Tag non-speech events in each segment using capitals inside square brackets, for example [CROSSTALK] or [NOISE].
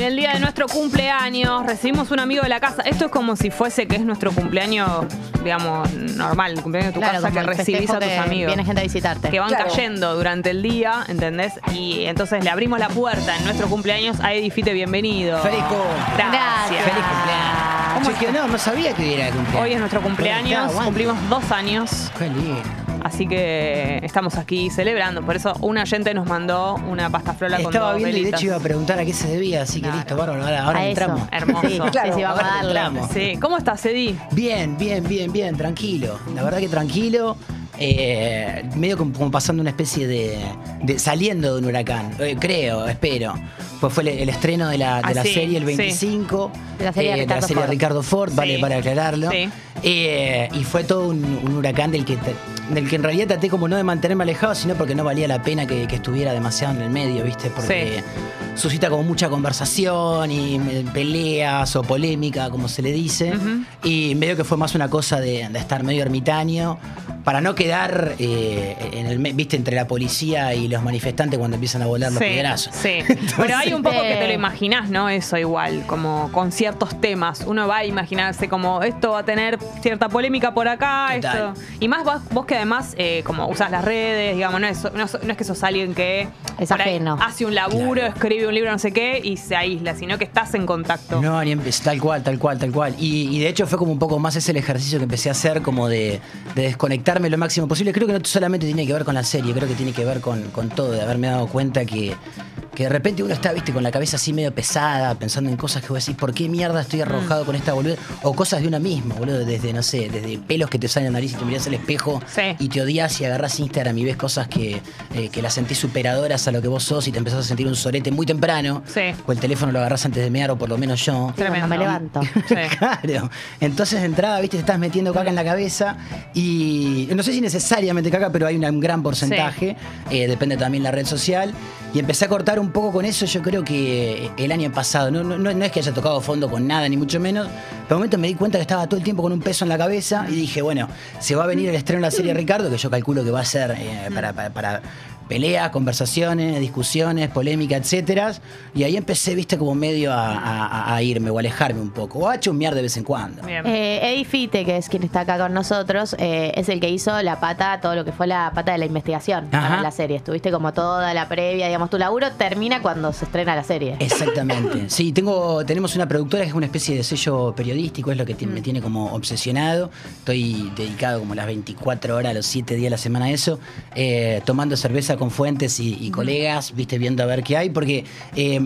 En el día de nuestro cumpleaños recibimos un amigo de la casa. Esto es como si fuese que es nuestro cumpleaños, digamos, normal, el cumpleaños de tu Claro, casa, como que el recibís festejo a tus que amigos. Viene gente a visitarte. Que van Claro. cayendo durante el día, ¿entendés? Y entonces le abrimos la puerta en nuestro cumpleaños a Eddie Fite, bienvenido. Feliz cum- Gracias. Feliz cumpleaños. Che, que no, no sabía que era el cumpleaños. Hoy es nuestro cumpleaños, Bueno, está, cumplimos dos años, Qué lindo. Así que estamos aquí celebrando. Por eso un oyente nos mandó una pasta frola con Estaba viendo y de hecho iba a preguntar a qué se debía, así que Claro. listo, bárbaro. Ahora, ahora A eso. entramos. Hermoso. Sí, Claro, sí, vamos a darle. Sí, ¿cómo estás, Eddie? Bien, bien, bien, bien, tranquilo. La verdad que tranquilo. eh, medio como, como pasando una especie de, de- saliendo de un huracán, eh, creo, espero. Pues fue el, el estreno de la, de Ah, la sí, serie el sí. 25. De la serie de eh, Ricardo serie de Ford. Ricardo Ford, vale para aclararlo. Sí. Eh, y fue todo un, un huracán del que, te- del que en realidad traté como no de mantenerme alejado, sino porque no valía la pena que, estuviera demasiado en el medio, ¿viste? Porque suscita como mucha conversación y peleas o polémica, como se le dice. Y medio que fue más una cosa de, de estar medio ermitaño, para no quedar, eh, en el, viste, entre la policía y los manifestantes cuando empiezan a volar los Sí, piedrazos. sí. [LAUGHS] Pero hay un poco que te lo imaginás, ¿no? Eso igual, como con ciertos temas. Uno va a imaginarse como esto va a tener cierta polémica por acá. Total. Esto. Y más vos, vos que además, eh, como usas las redes, digamos, no es, no, es- no es que sos alguien que Es ajeno. hace un laburo, Claro. escribe un libro, no sé qué, y se aísla, sino que estás en contacto. No, ni tal cual, tal cual, tal cual. Y, de hecho fue como un poco más ese el ejercicio que empecé a hacer, como de, de desconectarme lo máximo posible. Creo que no solamente tiene que ver con la serie, creo que tiene que ver con todo, de haberme dado cuenta que, que de repente uno está, viste, con la cabeza así medio pesada, pensando en cosas que vos decís, ¿por qué mierda estoy arrojado con esta boluda? O cosas de una misma, boludo, desde, no sé, desde pelos que te salen en la nariz y te mirás al espejo Sí. y te odias y agarras Instagram y ves cosas que, eh, que las sentís superadoras a lo que vos sos y te empezás a sentir un sorete muy temprano. Sí. O el teléfono lo agarrás antes de mear, o por lo menos yo. Sí, cuando me levanto. [LAUGHS] Sí. Claro. Entonces de entrada, viste, te estás metiendo caca en la cabeza y no sé si necesariamente caca, pero hay un gran porcentaje, eh, depende también la red social. Y empecé a cortar un poco con eso, yo creo que el año pasado, no, no, no es que haya tocado fondo con nada, ni mucho menos, pero momento me di cuenta que estaba todo el tiempo con un peso en la cabeza y dije, bueno, se va a venir el estreno de la serie Ricardo, que yo calculo que va a ser eh, para- para peleas, conversaciones, discusiones, polémica, etcétera. Y ahí empecé, viste, como medio a, a- a irme o alejarme un poco. O a chummear de vez en cuando. Eh, Eddie Fite, que es quien está acá con nosotros, eh, es el que hizo la pata, todo lo que fue la pata de la investigación para la serie. Estuviste como toda la previa, digamos, tu laburo termina cuando se estrena la serie. Exactamente. [LAUGHS] Sí, tengo, tenemos una productora que es una especie de sello periodístico, es lo que me tiene como obsesionado. Estoy dedicado como las 24 horas, los 7 días a la semana a eso, eh, tomando cerveza con fuentes y, y colegas, viste, viendo a ver qué hay, porque... eh,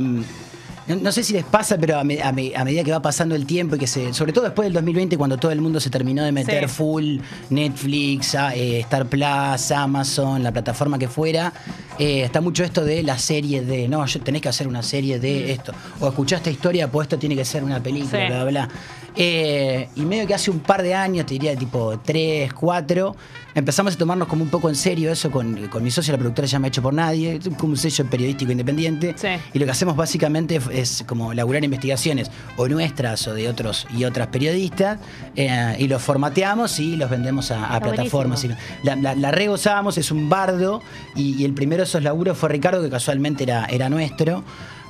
no, no sé si les pasa, pero a, me- a me- a medida que va pasando el tiempo y que se. Sobre todo después del 2020, cuando todo el mundo se terminó de meter Sí. full Netflix, a- eh, Star Plus, Amazon, la plataforma que fuera, eh, está mucho esto de la serie de. No, tenés que hacer una serie de esto. O escuchaste historia, pues esto tiene que ser una película, Sí. bla, bla, bla. Eh, y medio que hace un par de años, te diría tipo 3, 4, empezamos a tomarnos como un poco en serio eso con, con mi socio, la productora se llama Hecho por Nadie, como un sello periodístico independiente. Sí. Y lo que hacemos básicamente es, es como laburar investigaciones o nuestras o de otros y otras periodistas eh, y los formateamos y los vendemos a, plataformas. buenísimo. Y La, la, la regozamos, es un bardo y, y el primero de esos laburos fue Ricardo, que casualmente era, era nuestro.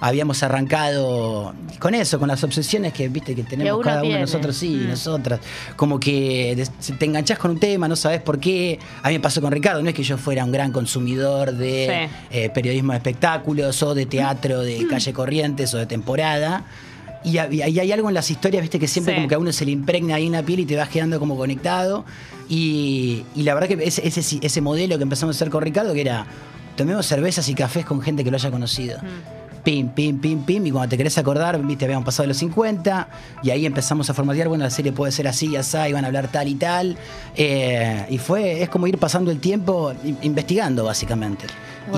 Habíamos arrancado con eso, con las obsesiones que viste que tenemos uno cada uno de nosotros, sí, Mm. nosotras. Como que te enganchás con un tema, no sabes por qué. A mí me pasó con Ricardo, no es que yo fuera un gran consumidor de Sí. eh, periodismo de espectáculos o de teatro Mm. de calle Corrientes o de temporada. Y, hay algo en las historias, viste, que siempre Sí. como que a uno se le impregna ahí en la piel y te vas quedando como conectado. Y, y la verdad que ese, ese, ese modelo que empezamos a hacer con Ricardo, que era, tomemos cervezas y cafés con gente que lo haya conocido. Pim, pim, pim, pim. Y cuando te querés acordar, viste, habíamos pasado los 50. Y ahí empezamos a formatear, bueno, la serie puede ser así y así, y van a hablar tal y tal. Eh, y fue, es como ir pasando el tiempo in- investigando, básicamente.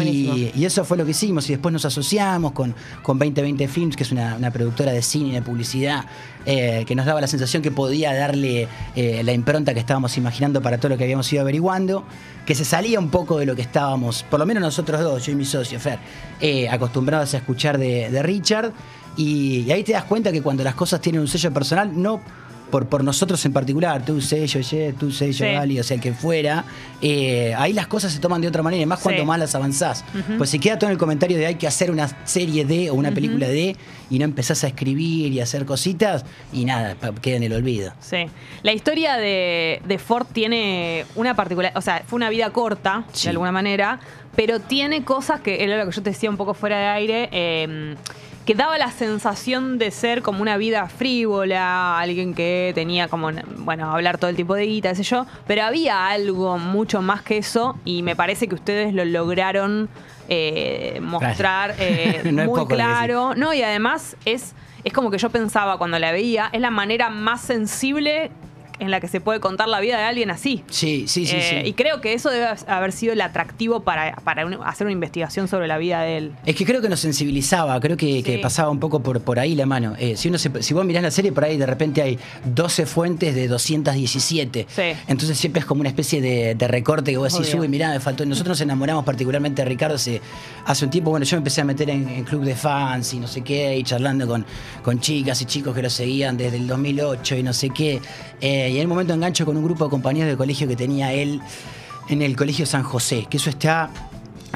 Y, eso fue lo que hicimos. Y después nos asociamos con, con 2020 Films, que es una, productora de cine y de publicidad, eh, que nos daba la sensación que podía darle eh, la impronta que estábamos imaginando para todo lo que habíamos ido averiguando, que se salía un poco de lo que estábamos, por lo menos nosotros dos, yo y mi socio Fer, eh, acostumbrados a escuchar de, de Richard. Y, y ahí te das cuenta que cuando las cosas tienen un sello personal, no por, por nosotros en particular, tú sé, yo, ye, tú sé, yo, Sí. Ali, o sea, el que fuera, eh, ahí las cosas se toman de otra manera, y más cuanto Sí. más las avanzás. Pues se queda todo en el comentario de hay que hacer una serie de o una película de, y no empezás a escribir y a hacer cositas, y nada, queda en el olvido. Sí. La historia de, de Ford tiene una particular, o sea, fue una vida corta, Sí. de alguna manera, pero tiene cosas que, era lo que yo te decía un poco fuera de aire, eh, que daba la sensación de ser como una vida frívola, alguien que tenía como, bueno, hablar todo el tipo de guita, qué sé yo, pero había algo mucho más que eso y me parece que ustedes lo lograron eh, mostrar eh, [LAUGHS] No muy claro. No, y además es, es como que yo pensaba cuando la veía, es la manera más sensible en la que se puede contar la vida de alguien así. Sí, sí, sí, Eh, sí. Y creo que eso debe haber sido el atractivo para, para un- hacer una investigación sobre la vida de él. Es que creo que nos sensibilizaba, creo que, que pasaba un poco por, por ahí la mano. Eh, si, uno se- si vos mirás la serie, por ahí de repente hay 12 fuentes de 217. Sí. Entonces siempre es como una especie de, de recorte que vos decís, Obvio. uy, mirá, me faltó. Nosotros nos enamoramos particularmente de Ricardo hace, hace un tiempo. Bueno, yo me empecé a meter en, en club de fans y no sé qué, y charlando con, con chicas y chicos que lo seguían desde el 2008 y no sé qué. Eh, y en el momento engancho con un grupo de compañeros de colegio que tenía él en el colegio San José, que eso está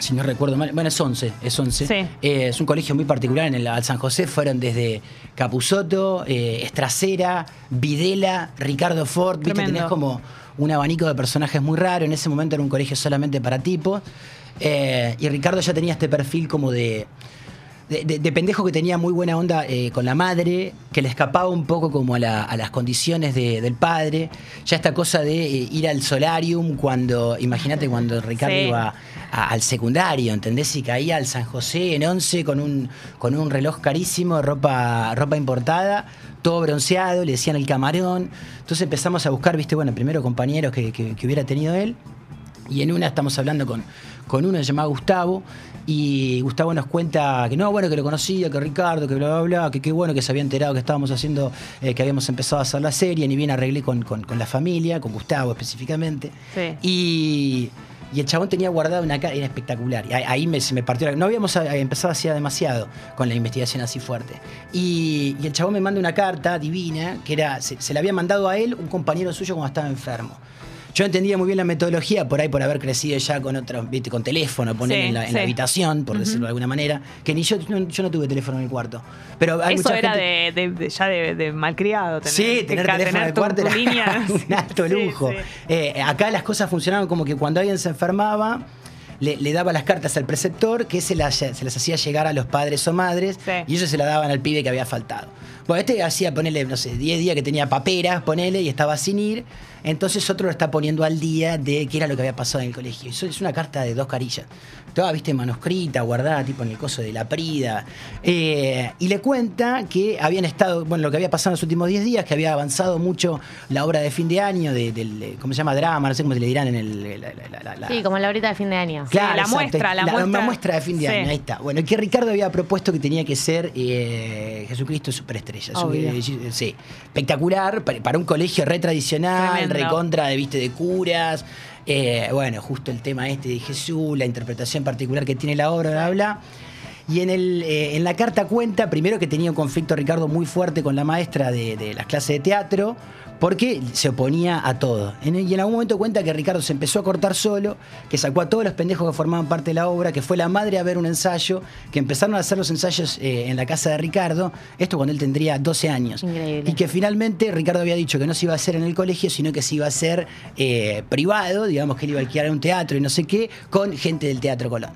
si no recuerdo mal, bueno, es 11, es 11. Sí. Eh, es un colegio muy particular en el al San José. Fueron desde Capusoto, eh, Estracera, Videla, Ricardo Ford. Viste, Tremendo. tenés como un abanico de personajes muy raro. En ese momento era un colegio solamente para tipos. Eh, y Ricardo ya tenía este perfil como de, de, de- de pendejo que tenía muy buena onda eh, con la madre, que le escapaba un poco como a, la- a las condiciones de- del padre. Ya esta cosa de eh, ir al solarium cuando, imagínate cuando Ricardo Sí. iba a- al secundario, ¿entendés? Y caía al San José en 11 con un, con un reloj carísimo, ropa, ropa importada, todo bronceado, le decían el camarón. Entonces empezamos a buscar, viste, bueno, primero compañeros que, que- que hubiera tenido él. Y en una estamos hablando con, con uno llamado Gustavo. Y Gustavo nos cuenta que no, bueno, que lo conocía, que Ricardo, que bla, bla, bla, que qué bueno que se había enterado que estábamos haciendo, eh, que habíamos empezado a hacer la serie, ni bien arreglé con, con- con la familia, con Gustavo específicamente. Sí. Y, y el chabón tenía guardado una cara, era espectacular. Y ahí, ahí me, se me partió la- No habíamos eh, empezado hacía demasiado con la investigación así fuerte. Y, y el chabón me manda una carta divina, que era, se, se la había mandado a él un compañero suyo cuando estaba enfermo. Yo entendía muy bien la metodología por ahí por haber crecido ya con otro, viste, con teléfono, poner Sí, en, la, en sí. la habitación, por decirlo de alguna manera, que ni yo, no, yo no tuve teléfono en el cuarto. Pero hay Eso mucha era gente- de, ya de, de malcriado. Tener, Sí, tener teléfono tener de tu- cuarto era línea. [LAUGHS] un alto lujo. sí. Eh, acá las cosas funcionaban como que cuando alguien se enfermaba, le, le daba las cartas al preceptor, que se las, se las hacía llegar a los padres o madres, Sí. y ellos se las daban al pibe que había faltado. Bueno, este hacía ponerle, no sé, 10 días que tenía paperas, ponele, y estaba sin ir. Entonces otro lo está poniendo al día de qué era lo que había pasado en el colegio. Eso es una carta de dos carillas. Toda, viste, manuscrita, guardada, tipo en el coso de la prida. Eh, y le cuenta que habían estado, bueno, lo que había pasado en los últimos 10 días, que había avanzado mucho la obra de fin de año, de- del, eh, ¿cómo se llama? Drama, no sé cómo se le dirán en el... la- la- la- la- Sí, como la horita de fin de año. Sí, la muestra, la muestra. muestra de fin de Sí. año, ahí está. Bueno, que Ricardo había propuesto que tenía que ser eh, Jesucristo superestrella. Sí, espectacular, para, para un colegio re tradicional, Tremendo. recontra de, viste, de curas. Eh, bueno, justo el tema este de Jesús, la interpretación particular que tiene la obra, bla, bla. Y en, el, eh, en la carta cuenta, primero que tenía un conflicto Ricardo muy fuerte con la maestra de, de las clases de teatro, porque se oponía a todo. En- y en algún momento cuenta que Ricardo se empezó a cortar solo, que sacó a todos los pendejos que formaban parte de la obra, que fue la madre a ver un ensayo, que empezaron a hacer los ensayos eh, en la casa de Ricardo, esto cuando él tendría 12 años. Increíble. Y que finalmente Ricardo había dicho que no se iba a hacer en el colegio, sino que se iba a hacer eh, privado, digamos que él iba a alquilar un teatro y no sé qué, con gente del Teatro Colón.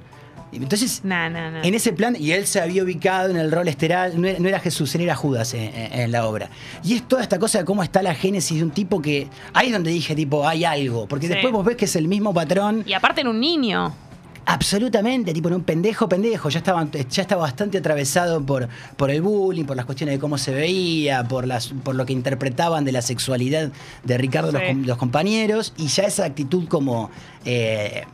Entonces, No, no, no. en ese plan, y él se había ubicado en el rol esteral, no era, Jesús, él era Judas en, en- en la obra. Y es toda esta cosa de cómo está la génesis de un tipo que. Ahí es donde dije, tipo, hay algo. Porque Sí. después vos ves que es el mismo patrón. Y aparte en un niño. Absolutamente, tipo, en un pendejo, pendejo. Ya estaba, ya estaba bastante atravesado por, por el bullying, por las cuestiones de cómo se veía, por, las, por lo que interpretaban de la sexualidad de Ricardo Sí. los compañeros. Y ya esa actitud como. eh,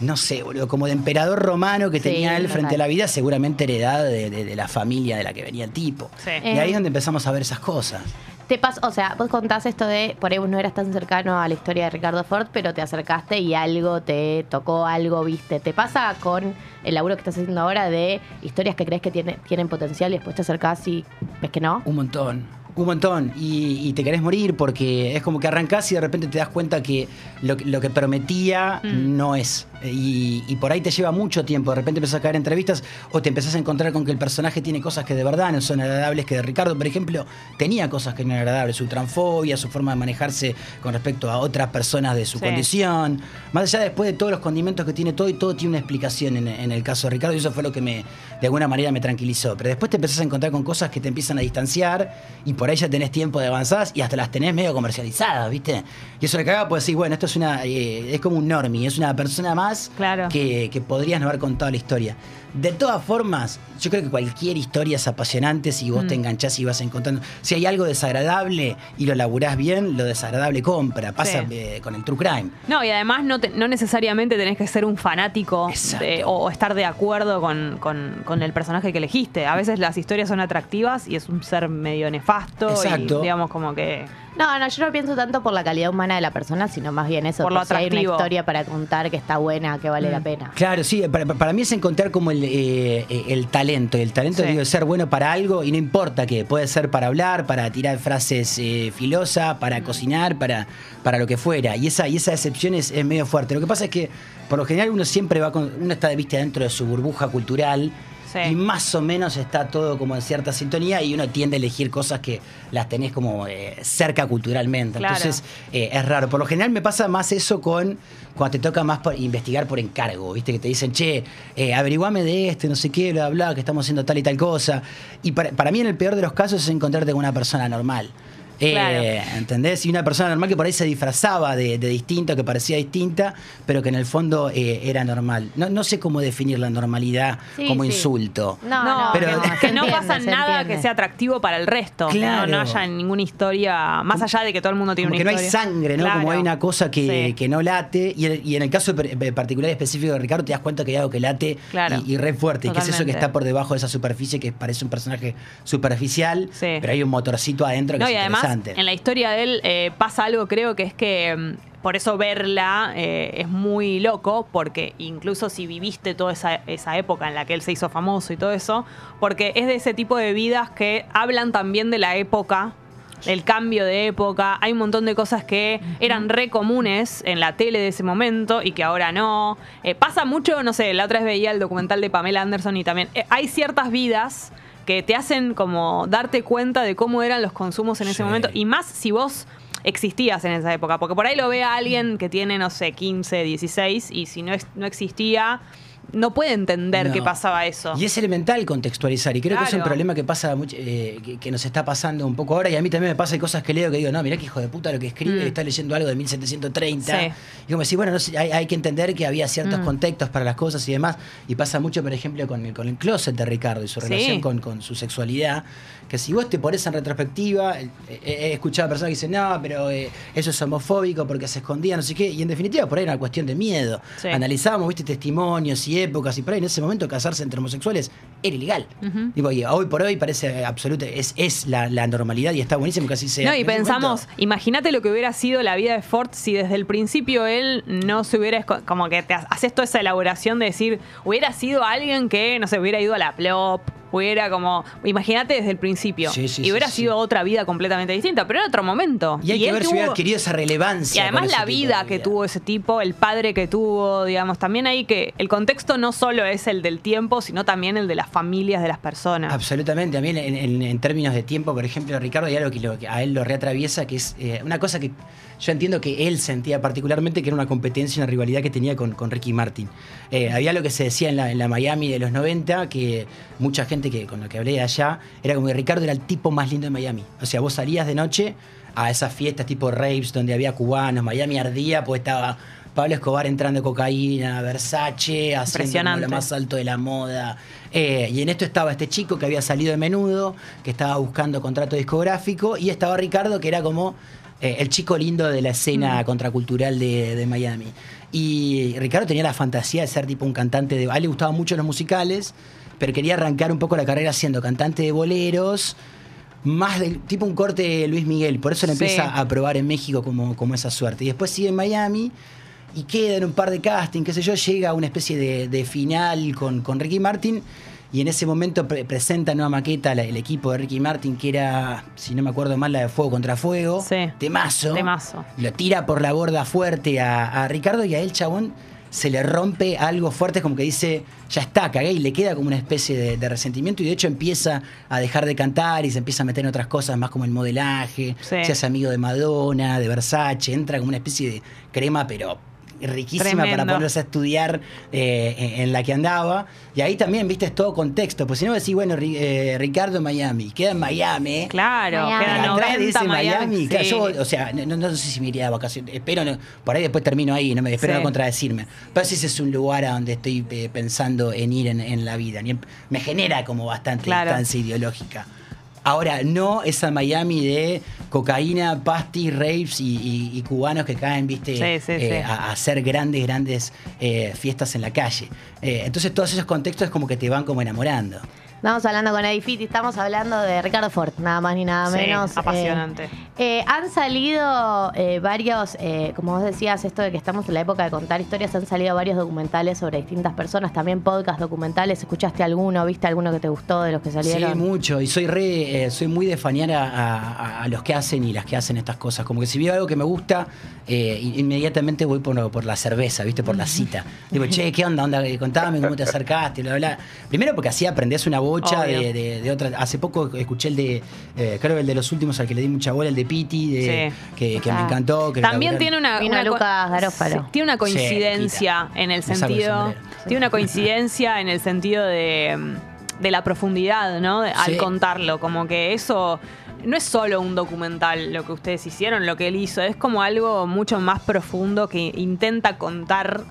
no sé, boludo, como de emperador romano que Sí, tenía él frente total. a la vida, seguramente heredada de, de- de la familia de la que venía el tipo. Sí. Y ahí Eh. es donde empezamos a ver esas cosas. Te pas, o sea, vos contás esto de, por ahí vos no eras tan cercano a la historia de Ricardo Ford, pero te acercaste y algo te tocó, algo viste. ¿Te pasa con el laburo que estás haciendo ahora de historias que crees que tiene- tienen potencial y después te acercás y ves que no? Un montón. Un montón. Y, y te querés morir porque es como que arrancás y de repente te das cuenta que lo, que- lo que prometía Mm. no es. Y, y por ahí te lleva mucho tiempo. De repente empezás a caer en entrevistas o te empezás a encontrar con que el personaje tiene cosas que de verdad no son agradables. Que de Ricardo, por ejemplo, tenía cosas que no eran agradables. Su transfobia, su forma de manejarse con respecto a otras personas de su Sí. condición. Más allá después de todos los condimentos que tiene todo y todo tiene una explicación en, en el caso de Ricardo. Y eso fue lo que me, de alguna manera me tranquilizó. Pero después te empezás a encontrar con cosas que te empiezan a distanciar y por ahí ya tenés tiempo de avanzadas y hasta las tenés medio comercializadas, ¿viste? Y eso le caga, pues decir, bueno, esto es una eh, es como un normie, es una persona más Claro. que, que podrías no haber contado la historia. De todas formas, yo creo que cualquier historia es apasionante si vos te enganchás y vas encontrando. Si hay algo desagradable y lo laburás bien, lo desagradable compra. Pasa Sí. eh, con el true crime. No, y además no, te- no necesariamente tenés que ser un fanático de- o, o estar de acuerdo con, con- con el personaje que elegiste. A veces las historias son atractivas y es un ser medio nefasto Exacto. y digamos como que... No, no, yo no pienso tanto por la calidad humana de la persona, sino más bien eso. Por lo si hay una historia para contar que está buena, que vale la pena. Claro, sí, para, para mí es encontrar como el, eh, eh, el talento. El talento Sí. digo, ser bueno para algo y no importa que puede ser para hablar, para tirar frases eh, filosas, para cocinar, para, para lo que fuera. Y esa, y esa excepción es, es medio fuerte. Lo que pasa es que por lo general uno siempre va con, uno está de vista dentro de su burbuja cultural. Sí. Y más o menos está todo como en cierta sintonía y uno tiende a elegir cosas que las tenés como eh, cerca culturalmente. Claro. Entonces eh, es raro. Por lo general me pasa más eso con cuando te toca más por investigar por encargo, ¿viste? Que te dicen, che, eh, averiguame de este, no sé qué, bla, bla, que estamos haciendo tal y tal cosa. Y para, para mí en el peor de los casos es encontrarte con una persona normal. Eh, Claro. ¿Entendés? Y una persona normal que por ahí se disfrazaba de, de distinto, que parecía distinta, pero que en el fondo eh, era normal. No, no sé cómo definir la normalidad Sí, como sí. insulto. No, No, no, que, pero- que no entiende, pasa nada entiende. que sea atractivo para el resto. que Claro. No, no haya ninguna historia, más allá de que todo el mundo tiene Como que una no hay sangre, ¿no? Claro. Como hay una cosa que, Sí. que no late. Y, el- y en el caso eh, particular y específico de Ricardo, te das cuenta que hay algo que late Claro. y, y re fuerte. Y que es eso que Totalmente. está por debajo de esa superficie, que parece un personaje superficial, Sí. pero hay un motorcito adentro que No, es y además, interesante. en la historia de él eh, pasa algo, creo que es que mm, por eso verla eh, es muy loco, porque incluso si viviste toda esa, esa época en la que él se hizo famoso y todo eso, porque es de ese tipo de vidas que hablan también de la época. El cambio de época, hay un montón de cosas que eran re comunes en la tele de ese momento y que ahora no. Eh, pasa mucho, no sé, la otra vez veía el documental de Pamela Anderson y también eh, hay ciertas vidas que te hacen como darte cuenta de cómo eran los consumos en ese Sí. momento y más si vos existías en esa época, porque por ahí lo ve a alguien que tiene, no sé, 15, 16 y si no, no existía, no puede entender No. que pasaba eso. Y es elemental contextualizar. Y creo que es un problema que pasa mucho, eh, que, que nos está pasando un poco ahora. Y a mí también me pasa hay cosas que leo que digo, no, mirá que hijo de puta lo que escribe, Mm. está leyendo algo de 1730. Sí. Y como decir, bueno, no sé, hay, hay que entender que había ciertos Mm. contextos para las cosas y demás. Y pasa mucho, por ejemplo, con el, con el closet de Ricardo y su Sí. relación con, con su sexualidad. Que si vos te pones en retrospectiva, eh, he escuchado a personas que dicen, no, pero eh, eso es homofóbico porque se escondía, no sé qué. Y en definitiva, por ahí era una cuestión de miedo. Sí. Analizábamos, viste, testimonios y épocas. Y por ahí en ese momento casarse entre homosexuales era ilegal. Digo, y hoy por hoy parece absoluto, es, es la, la normalidad y está buenísimo que así sea. No, y pensamos, imagínate lo que hubiera sido la vida de Ford si desde el principio él no se hubiera, como que te ha- haces toda esa elaboración de decir, hubiera sido alguien que, no sé, hubiera ido a la plop, hubiera como, imagínate desde el principio, Sí, sí, y hubiera sí, sido otra vida completamente distinta, pero era otro momento. Y hay que él ver si hubiera adquirido esa relevancia. Y además la vida que tuvo ese tipo, el padre que tuvo, digamos, también hay que, el contexto no solo es el del tiempo, sino también el de las familias de las personas. Absolutamente. A mí, en, en- en términos de tiempo, por ejemplo, Ricardo, hay algo que, lo- que a él lo reatraviesa, que es eh, una cosa que yo entiendo que él sentía particularmente, que era una competencia, una rivalidad que tenía con, con Ricky Martin. Eh, había lo que se decía en la, en la Miami de los 90, que mucha gente que con la que hablé de allá, era como que Ricardo era el tipo más lindo de Miami. O sea, vos salías de noche a esas fiestas tipo raves donde había cubanos, Miami ardía, pues estaba... Pablo Escobar entrando cocaína, Versace, haciendo lo más alto de la moda. Eh, y en esto estaba este chico que había salido de menudo, que estaba buscando contrato discográfico, y estaba Ricardo, que era como eh, el chico lindo de la escena contracultural de, de Miami. Y Ricardo tenía la fantasía de ser tipo un cantante de. A él le gustaban mucho los musicales, pero quería arrancar un poco la carrera siendo cantante de boleros. Más del tipo un corte de Luis Miguel, por eso le Sí. empieza a probar en México como, como esa suerte. Y después sigue en Miami y queda en un par de casting, qué sé yo, llega a una especie de, de final con, con Ricky Martin y en ese momento pre- presenta nueva maqueta la- el equipo de Ricky Martin, que era, si no me acuerdo mal, la de Fuego contra Fuego. Sí. Temazo. Temazo. Lo tira por la borda fuerte a, a Ricardo y a él, chabón, se le rompe algo fuerte, como que dice, ya está, cagué, y le queda como una especie de, de resentimiento y de hecho empieza a dejar de cantar y se empieza a meter en otras cosas más como el modelaje, Sí. se hace amigo de Madonna, de Versace, entra como una especie de crema, pero riquísima para ponerse a estudiar eh, en, la que andaba. Y ahí también, viste, es todo contexto. Pues si no decís, bueno, Ri- eh, Ricardo Miami, queda en Miami. Claro, Miami. queda Pero atrás 90 dice Miami. Miami. claro, sí. yo, o sea, no, no sé si me iría de vacaciones. Espero, no, por ahí después termino ahí, no me espero Sí. no contradecirme. Pero si ese es un lugar a donde estoy eh, pensando en ir en, en la vida. Me genera como bastante Claro. distancia ideológica. Ahora, no esa Miami de cocaína, pastis, raves y, y- y cubanos que caen, viste, Sí, sí, eh, sí. A, a hacer grandes, grandes eh, fiestas en la calle. Eh, entonces, todos esos contextos es como que te van como enamorando. Estamos hablando con Eddie Fitti, estamos hablando de Ricardo Ford, nada más ni nada Sí, menos. apasionante. Eh, eh, han salido eh, varios, eh, como vos decías, esto de que estamos en la época de contar historias, han salido varios documentales sobre distintas personas, también podcast documentales. ¿Escuchaste alguno? ¿Viste alguno que te gustó de los que salieron? Sí, mucho. Y soy re, eh, soy muy de fanear a, a- a los que hacen y las que hacen estas cosas. Como que si veo algo que me gusta, eh, i- inmediatamente voy por, por la cerveza, ¿viste? Por la cita. Digo, [LAUGHS] che, ¿qué onda? onda? Contame cómo te acercaste, bla, bla. Primero porque así aprendés una bocha de, de, de otra. Hace poco escuché el de, eh, creo que el de los últimos al que le di mucha bola, el de Piti, de, Sí. que, que me Ah. encantó. que También laburaron- tiene una, una Lucas Garófalo. Sí, tiene una coincidencia en el sentido. Tiene una coincidencia en el sentido de, de la profundidad, ¿no? Al Sí. contarlo. Como que eso. No es solo un documental lo que ustedes hicieron, lo que él hizo, es como algo mucho más profundo que intenta contar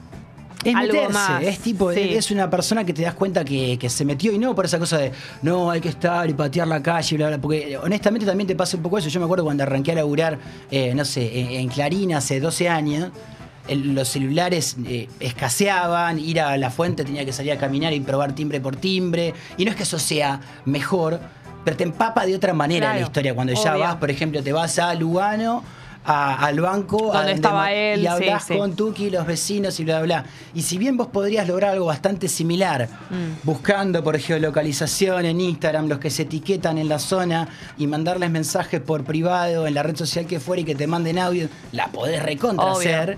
Es algo meterse, más. es tipo, Sí. es una persona que te das cuenta que, que se metió y no por esa cosa de no, hay que estar y patear la calle, bla, bla, porque eh, honestamente también te pasa un poco eso. Yo me acuerdo cuando arranqué a laburar, eh, no sé, en, en Clarín hace 12 años, los celulares eh, escaseaban, ir a la fuente tenía que salir a caminar y probar timbre por timbre, y no es que eso sea mejor, pero te empapa de otra manera Claro, la historia. Cuando ya vas, por ejemplo, te vas a Lugano. A- al banco a Donde estaba ma- él, y hablas sí. con Tuki, los vecinos y bla, bla, bla. Y si bien vos podrías lograr algo bastante similar, Mm. buscando por geolocalización en Instagram, los que se etiquetan en la zona y mandarles mensajes por privado en la red social que fuera y que te manden audio, la podés recontra hacer.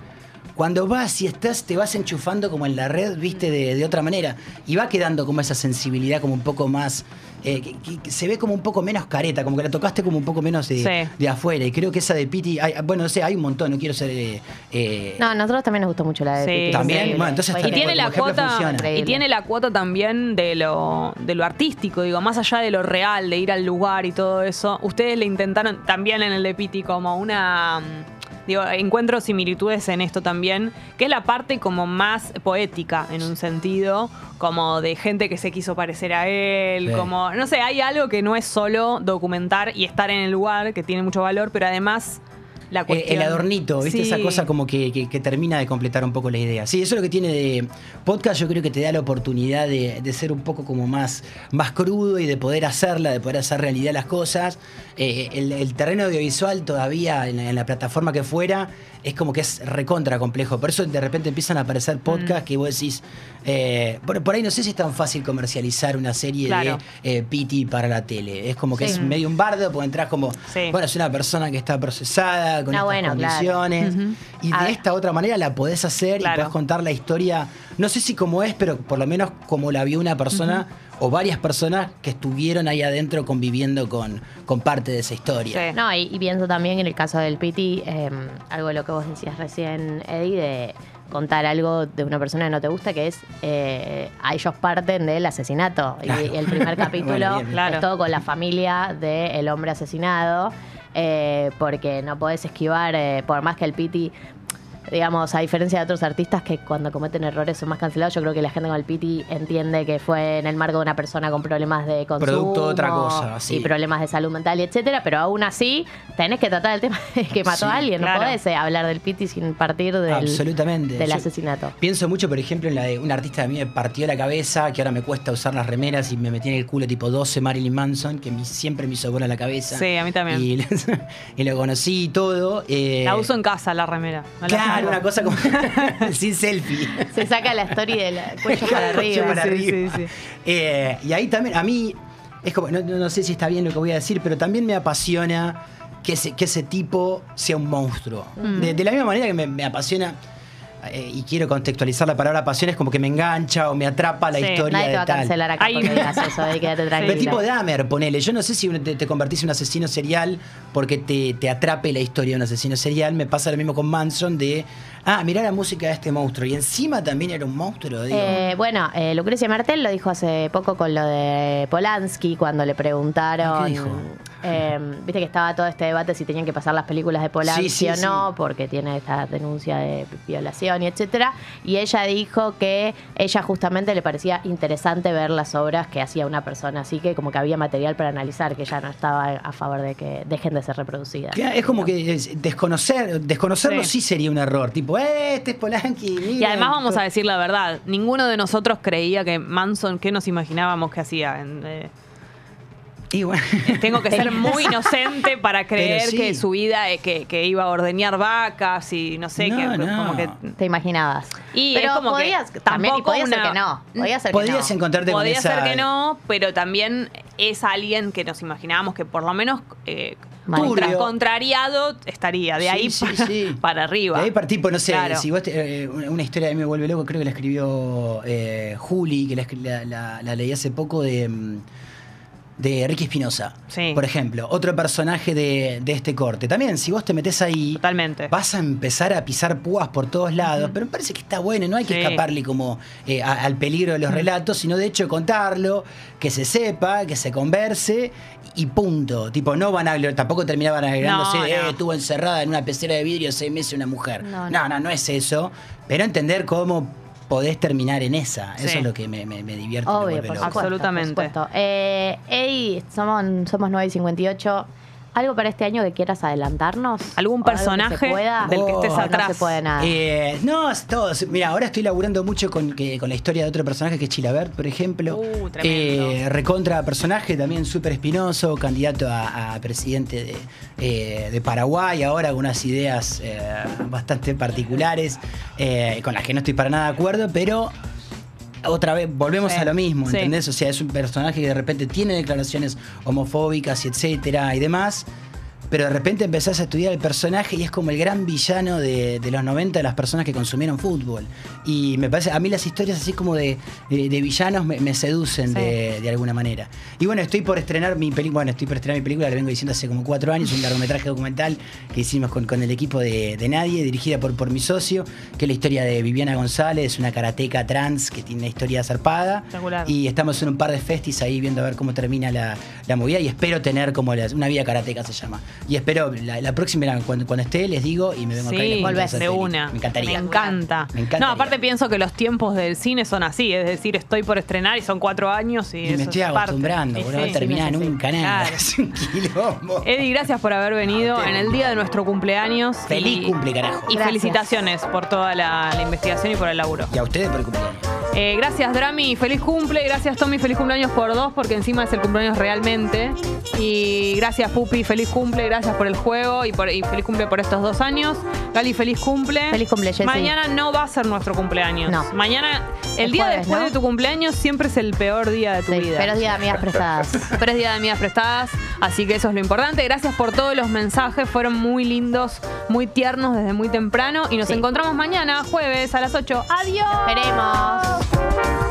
Cuando vas y estás, te vas enchufando como en la red, viste, de, de otra manera. Y va quedando como esa sensibilidad como un poco más. Eh, que, que- que se ve como un poco menos careta, como que la tocaste como un poco menos de, Sí. de afuera. Y creo que esa de Piti, hay- bueno, no sé, hay un montón, no quiero ser. eh, eh, No, a nosotros también nos gustó mucho la de Sí, Pitti. También, bueno, entonces Y tiene la ejemplo cuota funciona. y tiene la cuota también de lo de lo artístico, digo, más allá de lo real, de ir al lugar y todo eso. Ustedes le intentaron también en el de Piti como una digo, encuentro similitudes en esto también, que es la parte como más poética en un sentido, como de gente que se quiso parecer a él, Sí. como no sé, hay algo que no es solo documentar y estar en el lugar, que tiene mucho valor, pero además la cuestión el adornito, ¿viste? Sí. Esa cosa como que, que- que termina de completar un poco la idea. Sí, eso es lo que tiene de podcast, yo creo que te da la oportunidad de, de ser un poco como más, más crudo y de poder hacerla, de poder hacer realidad las cosas. Eh, el, el terreno audiovisual todavía en la, en la plataforma que fuera es como que es recontra complejo. Por eso de repente empiezan a aparecer podcasts que vos decís, eh, por, por ahí no sé si es tan fácil comercializar una serie Claro. de eh, Piti para la tele. Es como que Sí. es medio un bardo, porque entras como, Sí. bueno, es una persona que está procesada, con Ah, estas bueno, claro. condiciones. Y A de ver. esta otra manera la podés hacer Claro. y podés contar la historia, no sé si como es, pero por lo menos como la vio una persona o varias personas que estuvieron ahí adentro conviviendo con, con parte de esa historia. Sí. No, y, y pienso también en el caso del Piti, eh, algo de lo que vos decías recién, Eddie, de contar algo de una persona que no te gusta, que es, eh, a ellos parten del asesinato. Y, Claro. y el primer [LAUGHS] capítulo Bueno, bien, claro. es todo con la familia del hombre asesinado, eh, porque no podés esquivar, eh, por más que el Piti... Digamos, a diferencia de otros artistas que cuando cometen errores son más cancelados, yo creo que la gente con el Piti entiende que fue en el marco de una persona con problemas de consumo Producto de otra cosa, sí. y problemas de salud mental y etcétera, pero aún así tenés que tratar el tema de que mató Sí, a alguien, claro. no podés eh, hablar del Piti sin partir del, Absolutamente. del Yo asesinato. Pienso mucho, por ejemplo, en la de un artista que a mí me partió la cabeza, que ahora me cuesta usar las remeras y me metí en el culo tipo 12 Marilyn Manson, que mi- siempre me hizo bola la cabeza. Sí, a mí también. Y, [LAUGHS] y lo conocí y todo. eh, La uso en casa, la remera. No la- Claro, una cosa como [LAUGHS] sin selfie. Se saca la story del cuello para arriba. para sí, arriba. sí, sí. Eh, y ahí también, a mí, es como, no, no sé si está bien lo que voy a decir, pero también me apasiona que ese, que ese tipo sea un monstruo. Mm. De, de la misma manera que me, me apasiona, eh, y quiero contextualizar la palabra pasión, es como que me engancha o me atrapa la Sí, historia Nadie te va de a tal. cancelar acá Hay- porque digas eso, de quédate Pero tranquila. tipo Dahmer, ponele. Yo no sé si te, te convertís en un asesino serial porque te, te atrape la historia de un asesino serial. Me pasa lo mismo con Manson de, ah, mirá la música de este monstruo. Y encima también era un monstruo, digo. Eh, bueno, eh, Lucrecia Martel lo dijo hace poco con lo de Polanski, cuando le preguntaron. ¿Qué dijo? Eh, Viste que estaba todo este debate si tenían que pasar las películas de Polanski Sí, sí, o no, sí. porque tiene esta denuncia de violación y etcétera. Y ella dijo que ella justamente le parecía interesante ver las obras que hacía una persona, así que como que había material para analizar, que ella no estaba a favor de que dejen de ser reproducidas. Que es como que es- desconocer, desconocerlo sí. Sí. sería un error. Tipo, eh, este es Polanski. Y miren". además vamos a decir la verdad, ninguno de nosotros creía que Manson, ¿qué nos imaginábamos que hacía? En, eh, Y bueno, tengo que ser muy [LAUGHS] inocente para creer sí. que su vida es que, que iba a ordeñar vacas y no sé, No, que no. como que Te imaginabas. Y Pero es como que podías, también, y tampoco podía ser una- que no. Podía ser podrías que no. encontrarte podía con esa... ser que no, pero también es alguien que nos imaginábamos que por lo menos eh, contra- contrariado estaría, de Sí, ahí sí, para, sí. [LAUGHS] para arriba. De ahí partí, pues no sé, Claro. si vos te- eh, una historia de mí me vuelve loco, creo que la escribió eh, Juli, que la, escri- la- la- la leí hace poco de, mm, de Ricky Espinosa. Sí. Por ejemplo, otro personaje de, de este corte. También, si vos te metés ahí, Totalmente. vas a empezar a pisar púas por todos lados, pero me parece que está bueno, no hay que Sí. escaparle como eh, a- al peligro de los relatos, sino de hecho contarlo, que se sepa, que se converse y punto. Tipo, no van a tampoco terminaban agregándose, No, eh, no. estuvo encerrada en una pecera de vidrio seis meses una mujer. No, no. no, no, es eso, pero entender cómo podés terminar en esa. Eso es lo que me, me, me divierte. me Obvio, por supuesto. Absolutamente. por supuesto. Eh, Eddie, somos, somos 9 y 58. ¿Algo para este año que quieras adelantarnos? ¿Algún ¿O algo que se personaje pueda? del que estés ¿O atrás? No se puede nada. Eh, no, es todo. Mira, ahora estoy laburando mucho con, que- con la historia de otro personaje que es Chilabert, por ejemplo. Uh. Eh, recontra personaje, también súper espinoso, candidato a, a presidente de, eh, de Paraguay, ahora con unas ideas eh, bastante particulares, eh, con las que no estoy para nada de acuerdo, pero otra vez volvemos Sí, a lo mismo, sí. ¿entendés? O sea, es un personaje que de repente tiene declaraciones homofóbicas y etcétera y demás. Pero de repente empezás a estudiar el personaje y es como el gran villano de, de los 90 de las personas que consumieron fútbol. Y me parece, a mí las historias así como de, de- de villanos me, me seducen Sí. de, de alguna manera. Y bueno, estoy por estrenar mi película, bueno, estoy por estrenar mi película, la vengo diciendo hace como cuatro años, un largometraje documental que hicimos con, con el equipo de, de Nadie, dirigida por, por mi socio, que es la historia de Viviana González, una karateca trans que tiene una historia zarpada. Y estamos en un par de festis ahí viendo a ver cómo termina la, la movida y espero tener como la- una vida karateca se llama. Y espero, la, la próxima, cuando, cuando esté, les digo y me vengo acá y les Sí, cuento volvés esa de una. Me encantaría. Me encanta. Me encantaría. No, aparte pienso que los tiempos del cine son así, es decir, estoy por estrenar y son cuatro años y, Y eso me estoy es parte. acostumbrando, Y boludo, no sí, termina sí, sí, sí. nunca nada. Claro. [LAUGHS] Es un quilombo. Eddie, gracias por haber venido en el día de nuestro cumpleaños. Feliz y- cumple, carajo. Y Gracias. felicitaciones por toda la, la investigación y por el laburo. Y a ustedes por el cumpleaños. Eh, gracias Drami, feliz cumple. Gracias Tommy, feliz cumpleaños por dos, porque encima es el cumpleaños realmente. Y gracias Pupi, feliz cumple. Gracias por el juego y, por, y feliz cumple por estos dos años. Gali, feliz cumple. Feliz cumple, Jessy. Mañana no va a ser nuestro cumpleaños. No. Mañana, el, El día jueves, después ¿no? de tu cumpleaños siempre es el peor día de tu Sí, vida. pero es día de amigas [LAUGHS] prestadas. Pero es día de amigas prestadas, así que eso es lo importante. Gracias por todos los mensajes, fueron muy lindos, muy tiernos desde muy temprano. Y nos Sí. encontramos mañana, jueves a las 8. ¡Adiós! Esperemos. Thank you.